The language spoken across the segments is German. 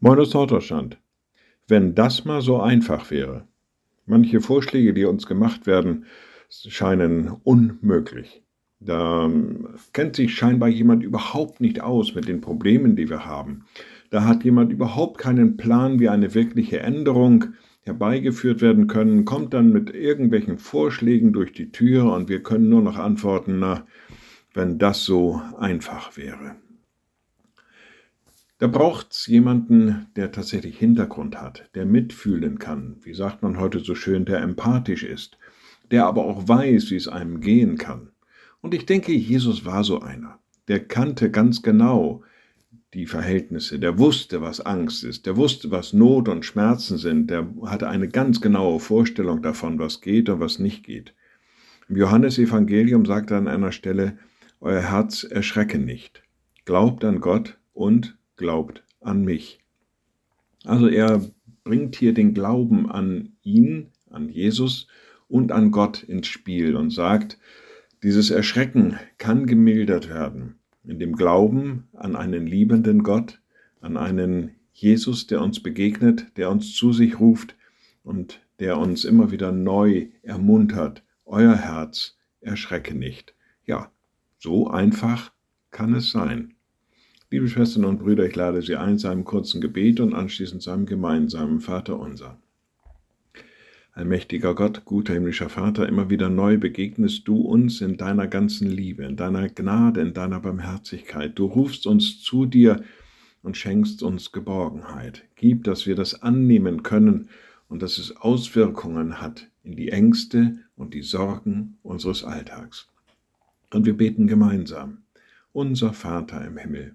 Moin aus Norddeutschland. Wenn das mal so einfach wäre. Manche Vorschläge, die uns gemacht werden, scheinen unmöglich. Da ähm, kennt sich scheinbar jemand überhaupt nicht aus mit den Problemen, die wir haben. Da hat jemand überhaupt keinen Plan, wie eine wirkliche Änderung herbeigeführt werden können, kommt dann mit irgendwelchen Vorschlägen durch die Tür und wir können nur noch antworten, na, wenn das so einfach wäre. Da braucht es jemanden, der tatsächlich Hintergrund hat, der mitfühlen kann, wie sagt man heute so schön, der empathisch ist, der aber auch weiß, wie es einem gehen kann. Und ich denke, Jesus war so einer. Der kannte ganz genau die Verhältnisse, der wusste, was Angst ist, der wusste, was Not und Schmerzen sind, der hatte eine ganz genaue Vorstellung davon, was geht und was nicht geht. Im Johannesevangelium sagt er an einer Stelle, Euer Herz erschrecke nicht, glaubt an Gott und glaubt an mich. Also er bringt hier den Glauben an ihn, an Jesus und an Gott ins Spiel und sagt, dieses Erschrecken kann gemildert werden in dem Glauben an einen liebenden Gott, an einen Jesus, der uns begegnet, der uns zu sich ruft und der uns immer wieder neu ermuntert. Euer Herz erschrecke nicht. Ja, so einfach kann es sein. Liebe Schwestern und Brüder, ich lade Sie ein zu einem kurzen Gebet und anschließend zu einem gemeinsamen Vater unser. Allmächtiger Gott, guter himmlischer Vater, immer wieder neu begegnest du uns in deiner ganzen Liebe, in deiner Gnade, in deiner Barmherzigkeit. Du rufst uns zu dir und schenkst uns Geborgenheit. Gib, dass wir das annehmen können und dass es Auswirkungen hat in die Ängste und die Sorgen unseres Alltags. Und wir beten gemeinsam. Unser Vater im Himmel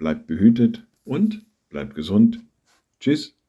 bleibt behütet und bleibt gesund. Tschüss.